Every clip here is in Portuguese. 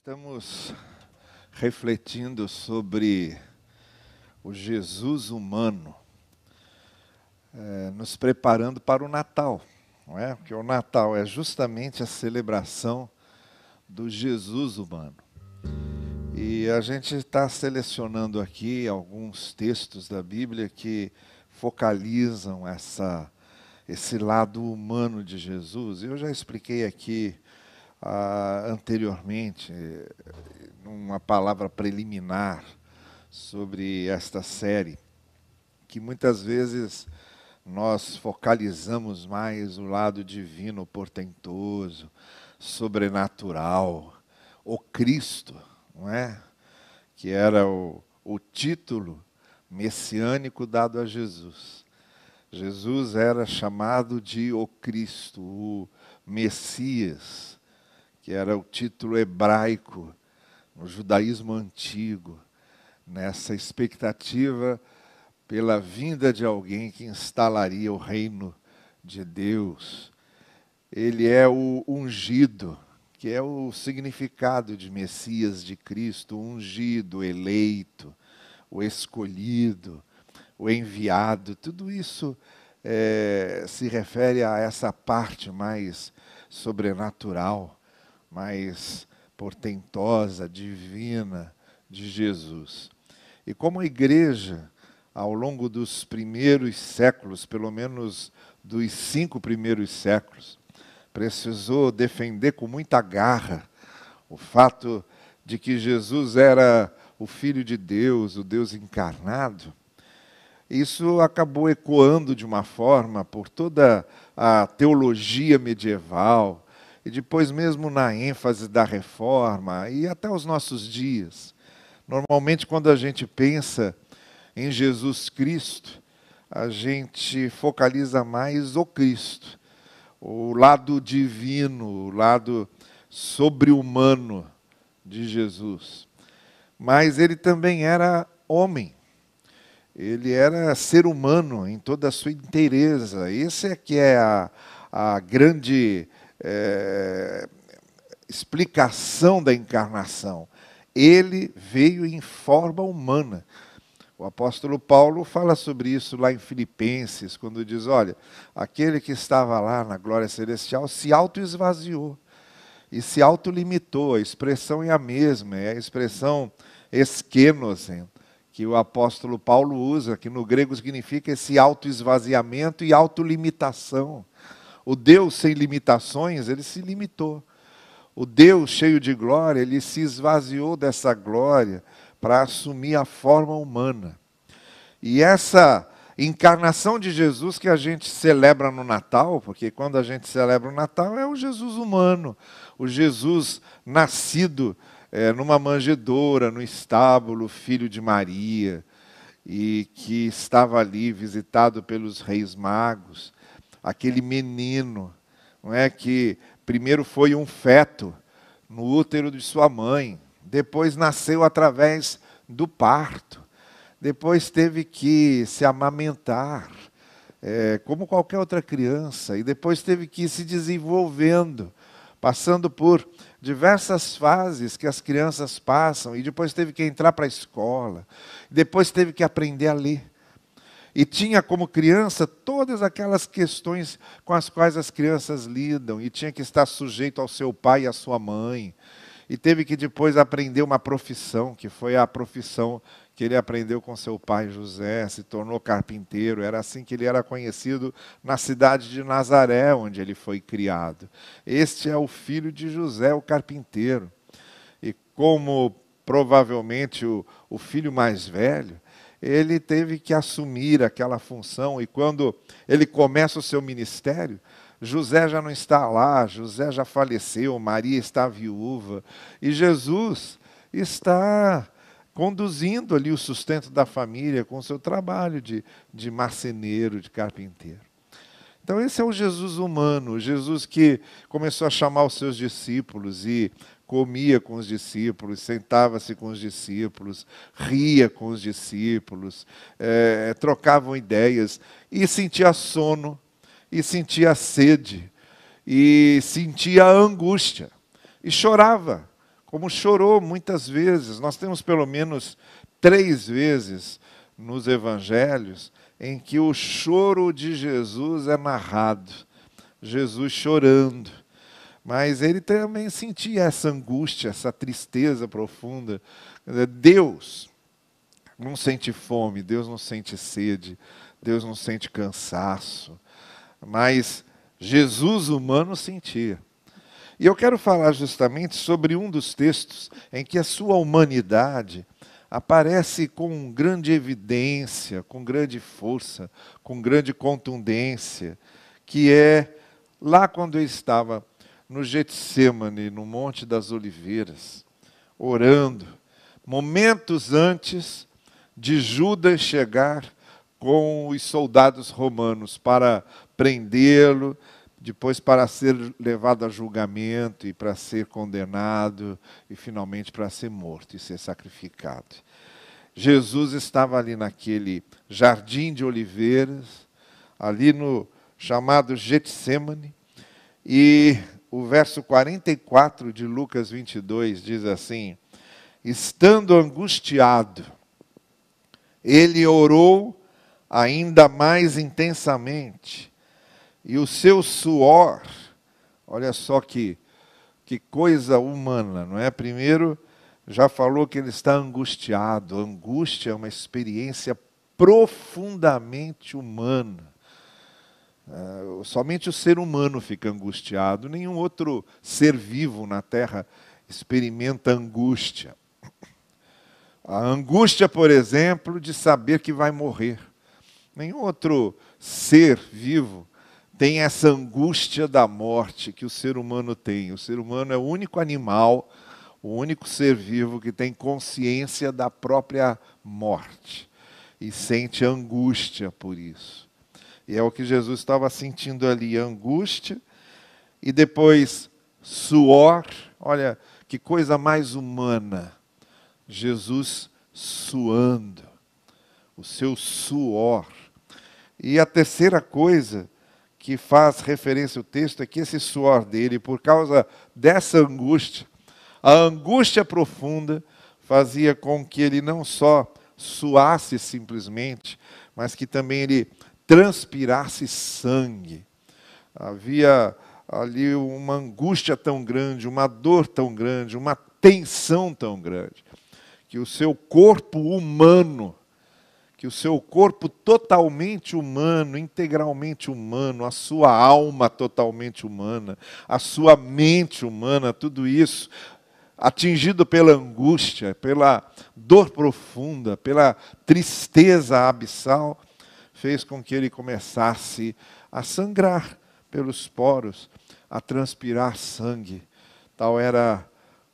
Estamos refletindo sobre o Jesus humano, é, nos preparando para o Natal, não é? Porque o Natal é justamente a celebração do Jesus humano. E a gente está selecionando aqui alguns textos da Bíblia que focalizam essa, esse lado humano de Jesus. Eu já expliquei aqui ah, anteriormente, numa palavra preliminar sobre esta série, que muitas vezes nós focalizamos mais o lado divino, portentoso, sobrenatural, o Cristo, não é? Que era o, o título messiânico dado a Jesus. Jesus era chamado de o Cristo, o Messias que era o título hebraico no judaísmo antigo, nessa expectativa pela vinda de alguém que instalaria o reino de Deus. Ele é o ungido, que é o significado de Messias de Cristo, o ungido, eleito, o escolhido, o enviado. Tudo isso é, se refere a essa parte mais sobrenatural mais portentosa, divina de Jesus. E como a igreja, ao longo dos primeiros séculos, pelo menos dos cinco primeiros séculos, precisou defender com muita garra o fato de que Jesus era o Filho de Deus, o Deus encarnado, isso acabou ecoando de uma forma por toda a teologia medieval, e depois mesmo na ênfase da reforma e até os nossos dias. Normalmente, quando a gente pensa em Jesus Cristo, a gente focaliza mais o Cristo, o lado divino, o lado sobre-humano de Jesus. Mas ele também era homem. Ele era ser humano em toda a sua inteireza. Esse é que é a, a grande é, explicação da encarnação. Ele veio em forma humana. O apóstolo Paulo fala sobre isso lá em Filipenses, quando diz: Olha, aquele que estava lá na glória celestial se auto-esvaziou e se autolimitou. A expressão é a mesma, é a expressão esquenosen, que o apóstolo Paulo usa, que no grego significa esse auto-esvaziamento e autolimitação. O Deus sem limitações, ele se limitou. O Deus cheio de glória, ele se esvaziou dessa glória para assumir a forma humana. E essa encarnação de Jesus que a gente celebra no Natal, porque quando a gente celebra o Natal é o Jesus humano, o Jesus nascido é, numa manjedoura, no estábulo, filho de Maria, e que estava ali visitado pelos reis magos aquele menino, não é que primeiro foi um feto no útero de sua mãe, depois nasceu através do parto, depois teve que se amamentar, é, como qualquer outra criança, e depois teve que ir se desenvolvendo, passando por diversas fases que as crianças passam, e depois teve que entrar para a escola, depois teve que aprender a ler e tinha como criança todas aquelas questões com as quais as crianças lidam, e tinha que estar sujeito ao seu pai e à sua mãe, e teve que depois aprender uma profissão, que foi a profissão que ele aprendeu com seu pai José, se tornou carpinteiro, era assim que ele era conhecido na cidade de Nazaré, onde ele foi criado. Este é o filho de José, o carpinteiro. E como provavelmente o, o filho mais velho, ele teve que assumir aquela função, e quando ele começa o seu ministério, José já não está lá, José já faleceu, Maria está viúva, e Jesus está conduzindo ali o sustento da família com o seu trabalho de, de marceneiro, de carpinteiro. Então, esse é o Jesus humano, Jesus que começou a chamar os seus discípulos e comia com os discípulos, sentava-se com os discípulos, ria com os discípulos, é, trocavam ideias e sentia sono, e sentia sede, e sentia angústia, e chorava, como chorou muitas vezes. Nós temos pelo menos três vezes nos evangelhos em que o choro de Jesus é narrado. Jesus chorando. Mas ele também sentia essa angústia, essa tristeza profunda. Deus não sente fome, Deus não sente sede, Deus não sente cansaço. Mas Jesus humano sentia. E eu quero falar justamente sobre um dos textos em que a sua humanidade aparece com grande evidência, com grande força, com grande contundência, que é lá quando ele estava no Getsemane, no Monte das Oliveiras, orando, momentos antes de Judas chegar com os soldados romanos para prendê-lo, depois para ser levado a julgamento e para ser condenado e finalmente para ser morto e ser sacrificado. Jesus estava ali naquele jardim de oliveiras, ali no chamado Getsemane, e o verso 44 de Lucas 22 diz assim: Estando angustiado, ele orou ainda mais intensamente e o seu suor, olha só que, que coisa humana, não é? Primeiro, já falou que ele está angustiado. angústia é uma experiência profundamente humana. Uh, somente o ser humano fica angustiado, nenhum outro ser vivo na Terra experimenta angústia. A angústia, por exemplo, de saber que vai morrer. Nenhum outro ser vivo tem essa angústia da morte que o ser humano tem. O ser humano é o único animal, o único ser vivo que tem consciência da própria morte e sente angústia por isso. E é o que Jesus estava sentindo ali: angústia e depois suor. Olha que coisa mais humana. Jesus suando, o seu suor. E a terceira coisa que faz referência o texto é que esse suor dele, por causa dessa angústia, a angústia profunda, fazia com que ele não só suasse simplesmente, mas que também ele transpirasse sangue. Havia ali uma angústia tão grande, uma dor tão grande, uma tensão tão grande, que o seu corpo humano que o seu corpo totalmente humano, integralmente humano, a sua alma totalmente humana, a sua mente humana, tudo isso atingido pela angústia, pela dor profunda, pela tristeza abissal, fez com que ele começasse a sangrar pelos poros, a transpirar sangue. Tal era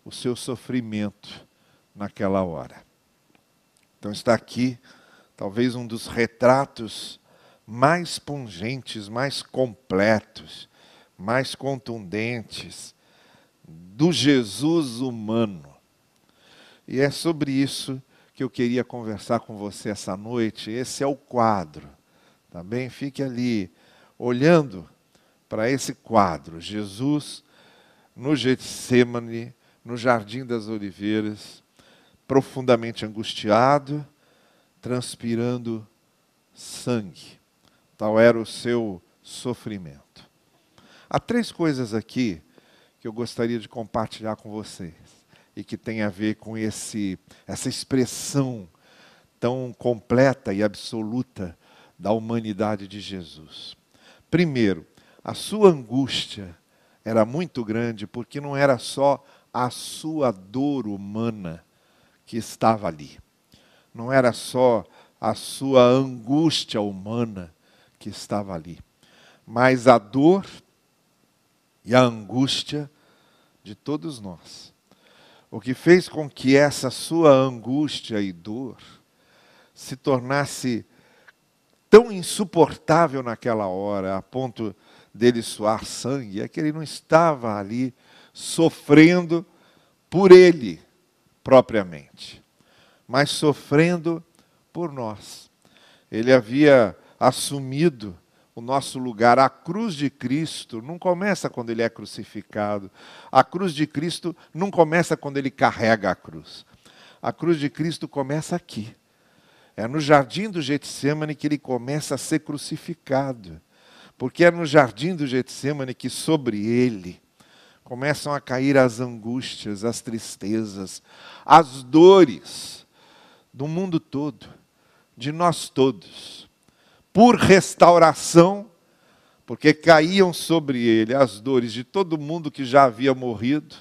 o seu sofrimento naquela hora. Então está aqui talvez um dos retratos mais pungentes, mais completos, mais contundentes do Jesus humano. E é sobre isso que eu queria conversar com você essa noite. Esse é o quadro, tá bem? Fique ali olhando para esse quadro, Jesus no Getsemane, no Jardim das Oliveiras, profundamente angustiado, transpirando sangue. Tal era o seu sofrimento. Há três coisas aqui que eu gostaria de compartilhar com vocês e que tem a ver com esse essa expressão tão completa e absoluta da humanidade de Jesus. Primeiro, a sua angústia era muito grande porque não era só a sua dor humana que estava ali não era só a sua angústia humana que estava ali, mas a dor e a angústia de todos nós. O que fez com que essa sua angústia e dor se tornasse tão insuportável naquela hora, a ponto dele suar sangue, é que ele não estava ali sofrendo por ele propriamente mas sofrendo por nós. Ele havia assumido o nosso lugar. A cruz de Cristo não começa quando ele é crucificado. A cruz de Cristo não começa quando ele carrega a cruz. A cruz de Cristo começa aqui. É no jardim do Getsemane que ele começa a ser crucificado. Porque é no jardim do Getsemane que sobre ele começam a cair as angústias, as tristezas, as dores do mundo todo, de nós todos. Por restauração, porque caíam sobre ele as dores de todo mundo que já havia morrido,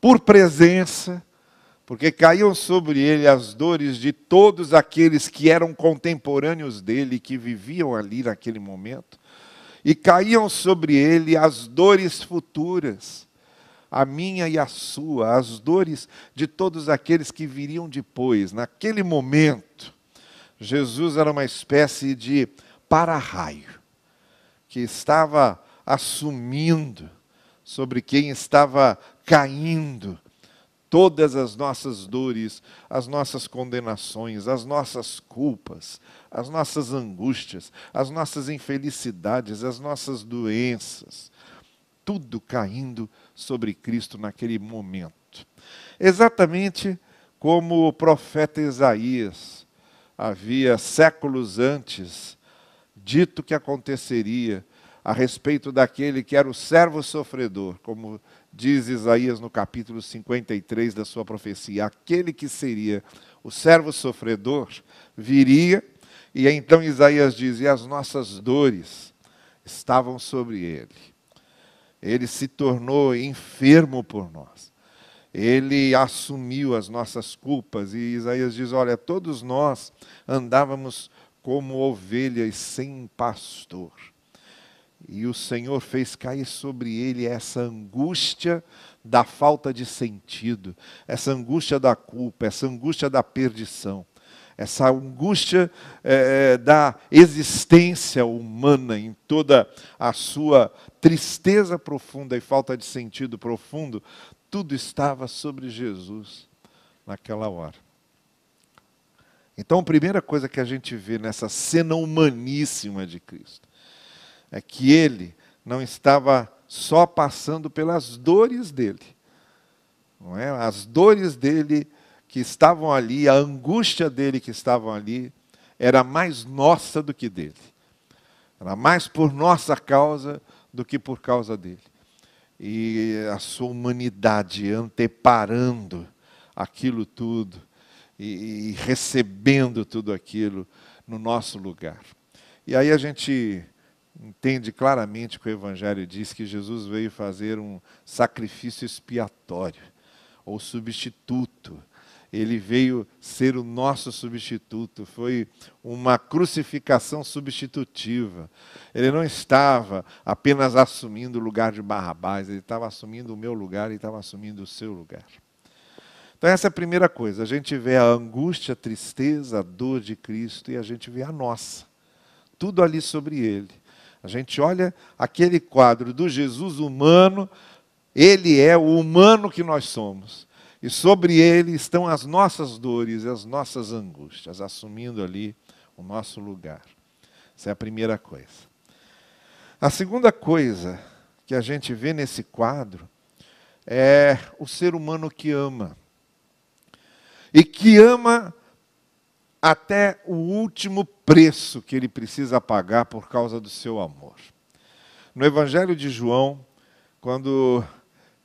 por presença, porque caíam sobre ele as dores de todos aqueles que eram contemporâneos dele, que viviam ali naquele momento, e caíam sobre ele as dores futuras, a minha e a sua, as dores de todos aqueles que viriam depois. Naquele momento, Jesus era uma espécie de para-raio, que estava assumindo sobre quem estava caindo todas as nossas dores, as nossas condenações, as nossas culpas, as nossas angústias, as nossas infelicidades, as nossas doenças, tudo caindo sobre Cristo naquele momento. Exatamente como o profeta Isaías havia séculos antes dito que aconteceria a respeito daquele que era o servo sofredor, como diz Isaías no capítulo 53 da sua profecia, aquele que seria o servo sofredor viria, e então Isaías diz: e as nossas dores estavam sobre ele. Ele se tornou enfermo por nós. Ele assumiu as nossas culpas, e Isaías diz: olha, todos nós andávamos como ovelhas sem pastor e o Senhor fez cair sobre ele essa angústia da falta de sentido, essa angústia da culpa, essa angústia da perdição, essa angústia é, da existência humana em toda a sua tristeza profunda e falta de sentido profundo, tudo estava sobre Jesus naquela hora. Então, a primeira coisa que a gente vê nessa cena humaníssima de Cristo é que ele não estava só passando pelas dores dele. Não é? As dores dele que estavam ali, a angústia dele que estavam ali, era mais nossa do que dele. Era mais por nossa causa do que por causa dele. E a sua humanidade anteparando aquilo tudo e, e recebendo tudo aquilo no nosso lugar. E aí a gente entende claramente que o Evangelho diz que Jesus veio fazer um sacrifício expiatório, ou substituto. Ele veio ser o nosso substituto, foi uma crucificação substitutiva. Ele não estava apenas assumindo o lugar de Barrabás, ele estava assumindo o meu lugar e estava assumindo o seu lugar. Então, essa é a primeira coisa. A gente vê a angústia, a tristeza, a dor de Cristo e a gente vê a nossa. Tudo ali sobre ele. A gente olha aquele quadro do Jesus humano, ele é o humano que nós somos. E sobre ele estão as nossas dores e as nossas angústias, assumindo ali o nosso lugar. Essa é a primeira coisa. A segunda coisa que a gente vê nesse quadro é o ser humano que ama. E que ama até o último preço que ele precisa pagar por causa do seu amor. No Evangelho de João, quando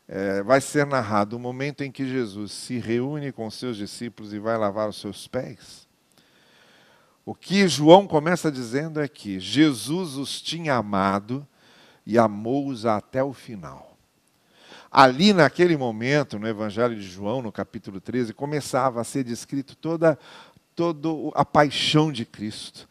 é, vai ser narrado o momento em que Jesus se reúne com seus discípulos e vai lavar os seus pés, o que João começa dizendo é que Jesus os tinha amado e amou-os até o final. Ali, naquele momento, no Evangelho de João, no capítulo 13, começava a ser descrito toda toda a paixão de Cristo,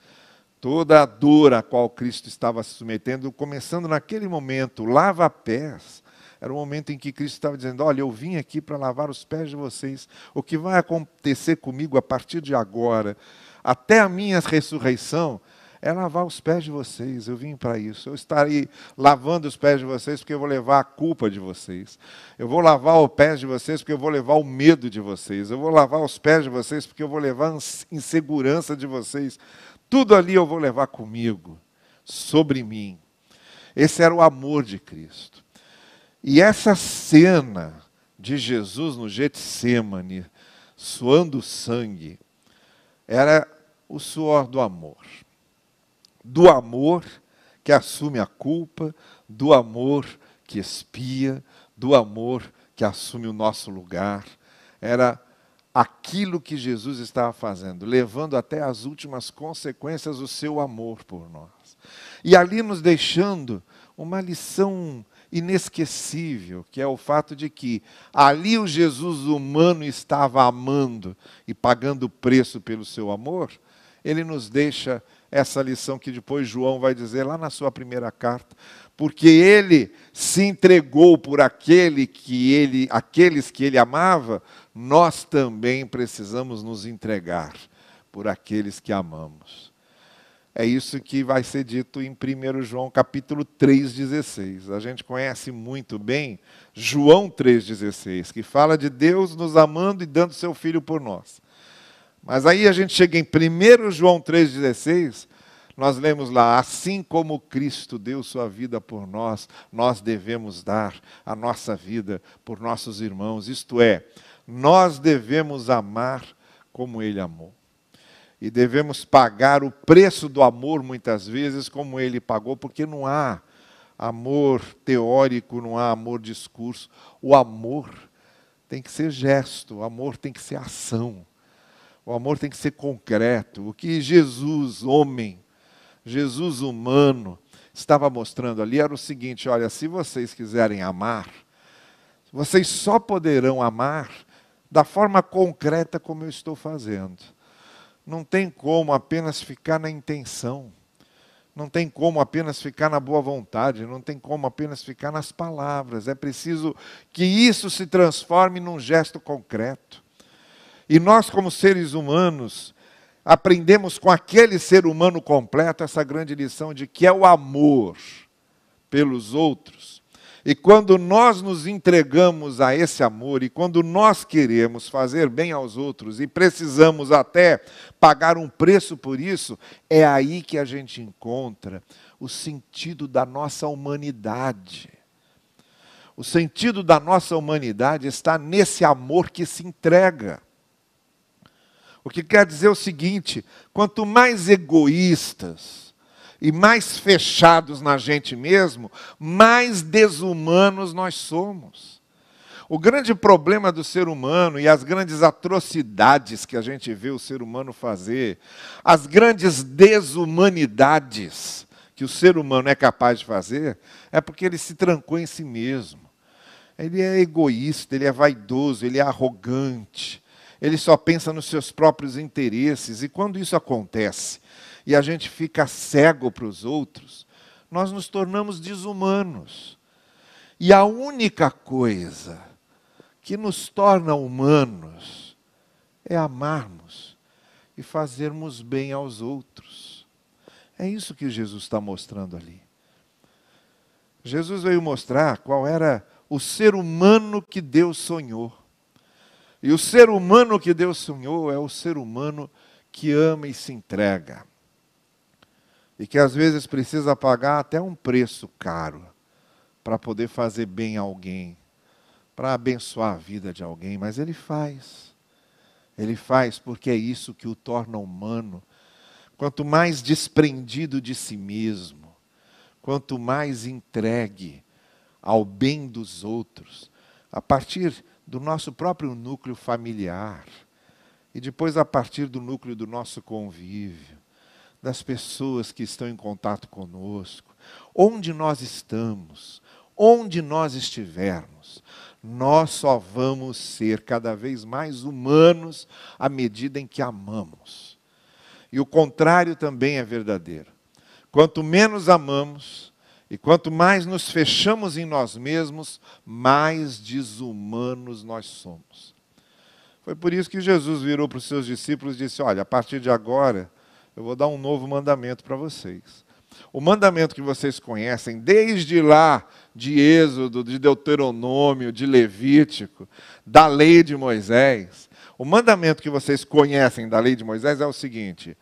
toda a dor a qual Cristo estava se submetendo, começando naquele momento, lava pés. Era o momento em que Cristo estava dizendo: Olha, eu vim aqui para lavar os pés de vocês. O que vai acontecer comigo a partir de agora, até a minha ressurreição, é lavar os pés de vocês. Eu vim para isso. Eu estarei lavando os pés de vocês porque eu vou levar a culpa de vocês. Eu vou lavar os pés de vocês porque eu vou levar o medo de vocês. Eu vou lavar os pés de vocês porque eu vou levar a insegurança de vocês. Tudo ali eu vou levar comigo sobre mim. Esse era o amor de Cristo. E essa cena de Jesus no Getsemane, suando sangue, era o suor do amor. Do amor que assume a culpa, do amor que espia, do amor que assume o nosso lugar. Era aquilo que Jesus estava fazendo, levando até as últimas consequências o seu amor por nós. E ali nos deixando uma lição inesquecível, que é o fato de que ali o Jesus humano estava amando e pagando o preço pelo seu amor, ele nos deixa essa lição que depois João vai dizer lá na sua primeira carta, porque ele se entregou por aquele que ele, aqueles que ele amava, nós também precisamos nos entregar por aqueles que amamos. É isso que vai ser dito em 1 João capítulo 3,16. A gente conhece muito bem João 3,16, que fala de Deus nos amando e dando seu Filho por nós. Mas aí a gente chega em 1 João 3,16, nós lemos lá: assim como Cristo deu sua vida por nós, nós devemos dar a nossa vida por nossos irmãos. Isto é, nós devemos amar como Ele amou e devemos pagar o preço do amor muitas vezes como ele pagou, porque não há amor teórico, não há amor discurso. O amor tem que ser gesto, o amor tem que ser ação. O amor tem que ser concreto. O que Jesus, homem, Jesus humano, estava mostrando ali era o seguinte: olha, se vocês quiserem amar, vocês só poderão amar da forma concreta como eu estou fazendo. Não tem como apenas ficar na intenção. Não tem como apenas ficar na boa vontade, não tem como apenas ficar nas palavras. É preciso que isso se transforme num gesto concreto. E nós, como seres humanos, aprendemos com aquele ser humano completo essa grande lição de que é o amor pelos outros e quando nós nos entregamos a esse amor, e quando nós queremos fazer bem aos outros, e precisamos até pagar um preço por isso, é aí que a gente encontra o sentido da nossa humanidade. O sentido da nossa humanidade está nesse amor que se entrega. O que quer dizer o seguinte: quanto mais egoístas, e mais fechados na gente mesmo, mais desumanos nós somos. O grande problema do ser humano e as grandes atrocidades que a gente vê o ser humano fazer, as grandes desumanidades que o ser humano é capaz de fazer, é porque ele se trancou em si mesmo. Ele é egoísta, ele é vaidoso, ele é arrogante, ele só pensa nos seus próprios interesses, e quando isso acontece, e a gente fica cego para os outros, nós nos tornamos desumanos. E a única coisa que nos torna humanos é amarmos e fazermos bem aos outros. É isso que Jesus está mostrando ali. Jesus veio mostrar qual era o ser humano que Deus sonhou. E o ser humano que Deus sonhou é o ser humano que ama e se entrega e que às vezes precisa pagar até um preço caro para poder fazer bem a alguém, para abençoar a vida de alguém, mas ele faz. Ele faz porque é isso que o torna humano. Quanto mais desprendido de si mesmo, quanto mais entregue ao bem dos outros, a partir do nosso próprio núcleo familiar, e depois a partir do núcleo do nosso convívio, das pessoas que estão em contato conosco, onde nós estamos, onde nós estivermos, nós só vamos ser cada vez mais humanos à medida em que amamos. E o contrário também é verdadeiro. Quanto menos amamos e quanto mais nos fechamos em nós mesmos, mais desumanos nós somos. Foi por isso que Jesus virou para os seus discípulos e disse: Olha, a partir de agora eu vou dar um novo mandamento para vocês. O mandamento que vocês conhecem, desde lá de Êxodo, de Deuteronômio, de Levítico, da lei de Moisés, o mandamento que vocês conhecem da lei de Moisés é o seguinte: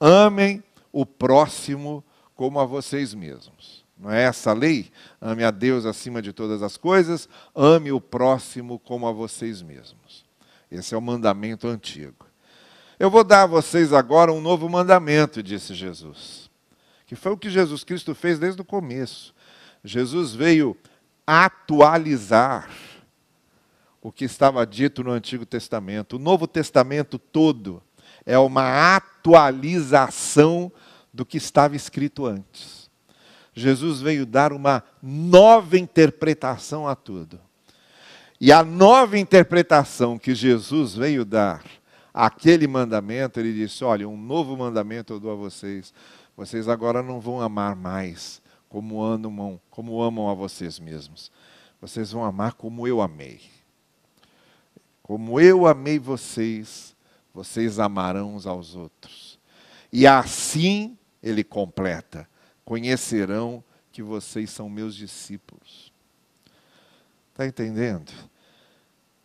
amem o próximo como a vocês mesmos. Não é essa a lei? Ame a Deus acima de todas as coisas, ame o próximo como a vocês mesmos. Esse é o mandamento antigo. Eu vou dar a vocês agora um novo mandamento, disse Jesus. Que foi o que Jesus Cristo fez desde o começo. Jesus veio atualizar o que estava dito no Antigo Testamento. O Novo Testamento todo é uma atualização do que estava escrito antes. Jesus veio dar uma nova interpretação a tudo. E a nova interpretação que Jesus veio dar àquele mandamento, ele disse: Olha, um novo mandamento eu dou a vocês. Vocês agora não vão amar mais como amam, como amam a vocês mesmos. Vocês vão amar como eu amei. Como eu amei vocês, vocês amarão uns aos outros. E assim, ele completa: conhecerão que vocês são meus discípulos. Está entendendo?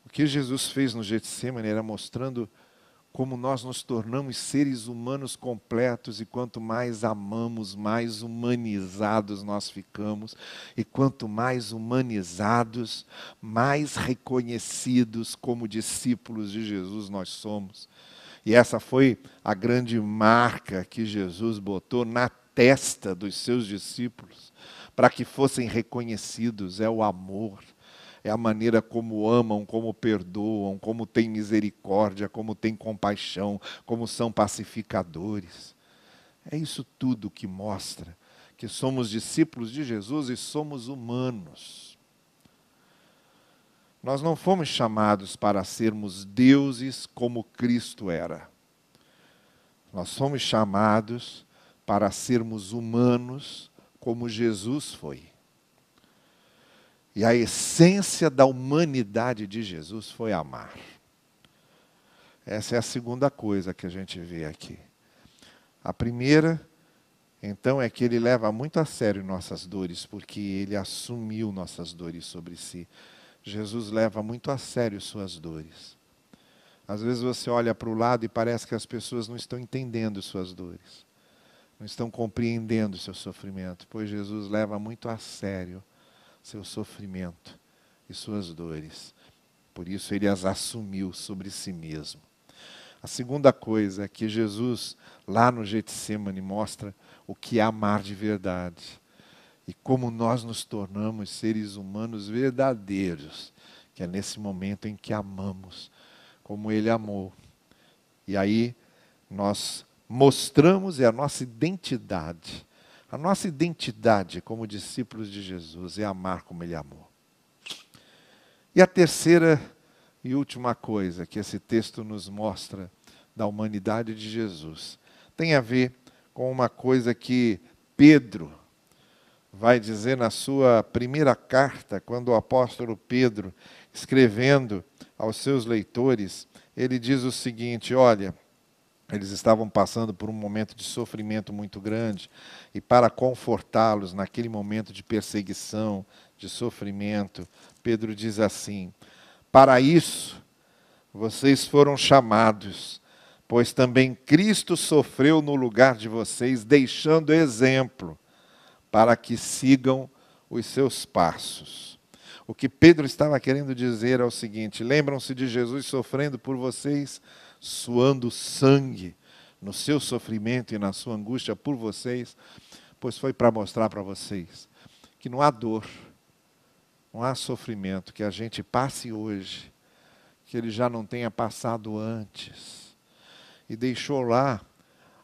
O que Jesus fez no Getsemane era mostrando como nós nos tornamos seres humanos completos e quanto mais amamos, mais humanizados nós ficamos, e quanto mais humanizados, mais reconhecidos como discípulos de Jesus nós somos. E essa foi a grande marca que Jesus botou na testa dos seus discípulos, para que fossem reconhecidos: é o amor é a maneira como amam, como perdoam, como têm misericórdia, como têm compaixão, como são pacificadores. É isso tudo que mostra que somos discípulos de Jesus e somos humanos. Nós não fomos chamados para sermos deuses como Cristo era. Nós fomos chamados para sermos humanos como Jesus foi. E a essência da humanidade de Jesus foi amar. Essa é a segunda coisa que a gente vê aqui. A primeira, então, é que ele leva muito a sério nossas dores, porque ele assumiu nossas dores sobre si. Jesus leva muito a sério suas dores. Às vezes você olha para o lado e parece que as pessoas não estão entendendo suas dores, não estão compreendendo seu sofrimento, pois Jesus leva muito a sério seu sofrimento e suas dores. Por isso ele as assumiu sobre si mesmo. A segunda coisa é que Jesus, lá no Getsemane, mostra o que é amar de verdade. E como nós nos tornamos seres humanos verdadeiros, que é nesse momento em que amamos, como Ele amou. E aí nós mostramos é a nossa identidade a nossa identidade como discípulos de Jesus é amar como Ele amou. E a terceira e última coisa que esse texto nos mostra da humanidade de Jesus tem a ver com uma coisa que Pedro vai dizer na sua primeira carta, quando o apóstolo Pedro, escrevendo aos seus leitores, ele diz o seguinte: Olha, eles estavam passando por um momento de sofrimento muito grande, e para confortá-los naquele momento de perseguição, de sofrimento, Pedro diz assim: Para isso vocês foram chamados, pois também Cristo sofreu no lugar de vocês, deixando exemplo para que sigam os seus passos. O que Pedro estava querendo dizer é o seguinte: lembram-se de Jesus sofrendo por vocês? Suando sangue no seu sofrimento e na sua angústia por vocês, pois foi para mostrar para vocês que não há dor, não há sofrimento que a gente passe hoje, que ele já não tenha passado antes. E deixou lá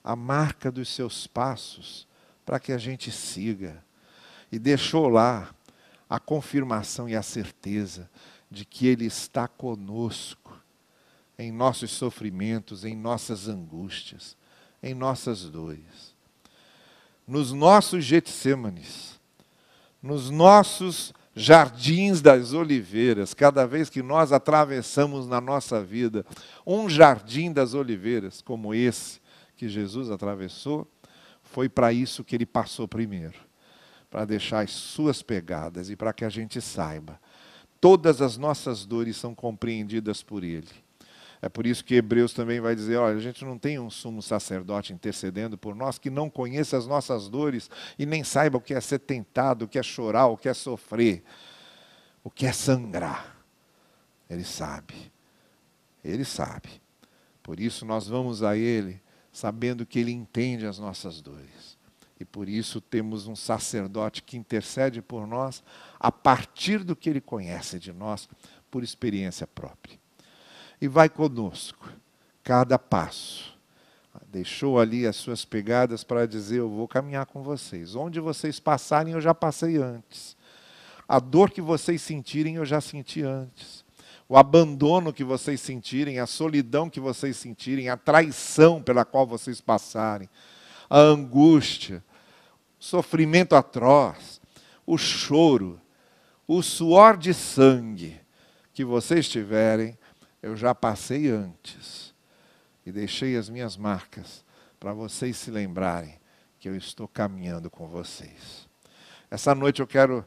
a marca dos seus passos para que a gente siga. E deixou lá a confirmação e a certeza de que Ele está conosco em nossos sofrimentos, em nossas angústias, em nossas dores. Nos nossos Getsêmanes, nos nossos jardins das oliveiras, cada vez que nós atravessamos na nossa vida um jardim das oliveiras, como esse que Jesus atravessou, foi para isso que ele passou primeiro para deixar as suas pegadas e para que a gente saiba. Todas as nossas dores são compreendidas por Ele É por isso que Hebreus também vai dizer: olha, a gente não tem um sumo sacerdote intercedendo por nós que não conheça as nossas dores e nem saiba o que é ser tentado, o que é chorar, o que é sofrer, o que é sangrar. Ele sabe. Ele sabe. Por isso nós vamos a Ele sabendo que Ele entende as nossas dores. E por isso temos um sacerdote que intercede por nós a partir do que Ele conhece de nós, por experiência própria e vai conosco, cada passo. Deixou ali as suas pegadas para dizer: Eu vou caminhar com vocês. Onde vocês passarem, eu já passei antes. A dor que vocês sentirem, eu já senti antes. O abandono que vocês sentirem, a solidão que vocês sentirem, a traição pela qual vocês passarem, a angústia, o sofrimento atroz, o choro, o suor de sangue que vocês tiverem, eu já passei antes e deixei as minhas marcas para vocês se lembrarem que eu estou caminhando com vocês. Essa noite eu quero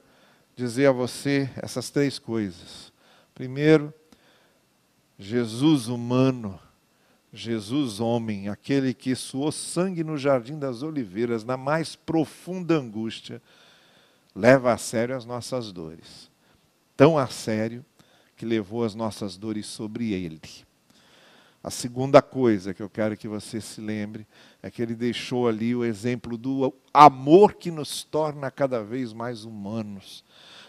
dizer a você essas três coisas. Primeiro, Jesus humano, Jesus homem, aquele que suou sangue no jardim das oliveiras, na mais profunda angústia, leva a sério as nossas dores. Tão a sério que levou as nossas dores sobre ele. A segunda coisa que eu quero que você se lembre é que ele deixou ali o exemplo do amor que nos torna cada vez mais humanos.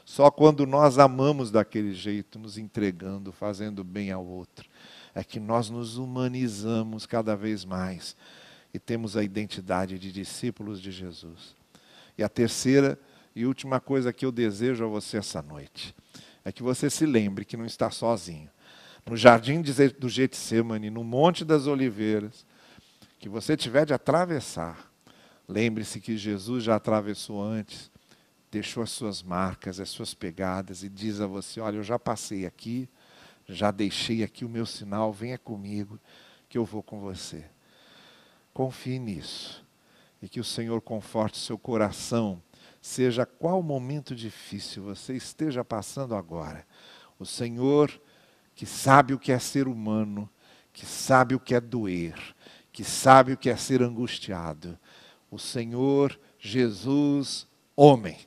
Só quando nós amamos daquele jeito, nos entregando, fazendo bem ao outro, é que nós nos humanizamos cada vez mais e temos a identidade de discípulos de Jesus. E a terceira e última coisa que eu desejo a você essa noite é que você se lembre que não está sozinho. No jardim do Getsemane, no Monte das Oliveiras, que você tiver de atravessar, lembre-se que Jesus já atravessou antes, deixou as suas marcas, as suas pegadas e diz a você: Olha, eu já passei aqui, já deixei aqui o meu sinal, venha comigo, que eu vou com você. Confie nisso e que o Senhor conforte seu coração seja qual momento difícil você esteja passando agora, o Senhor, que sabe o que é ser humano, que sabe o que é doer, que sabe o que é ser angustiado, o Senhor Jesus, homem,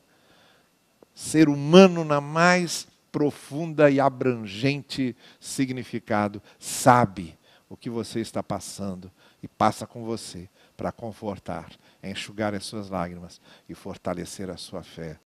ser humano na mais profunda e abrangente significado, sabe o que você está passando e passa com você para confortar, enxugar as suas lágrimas e fortalecer a sua fé.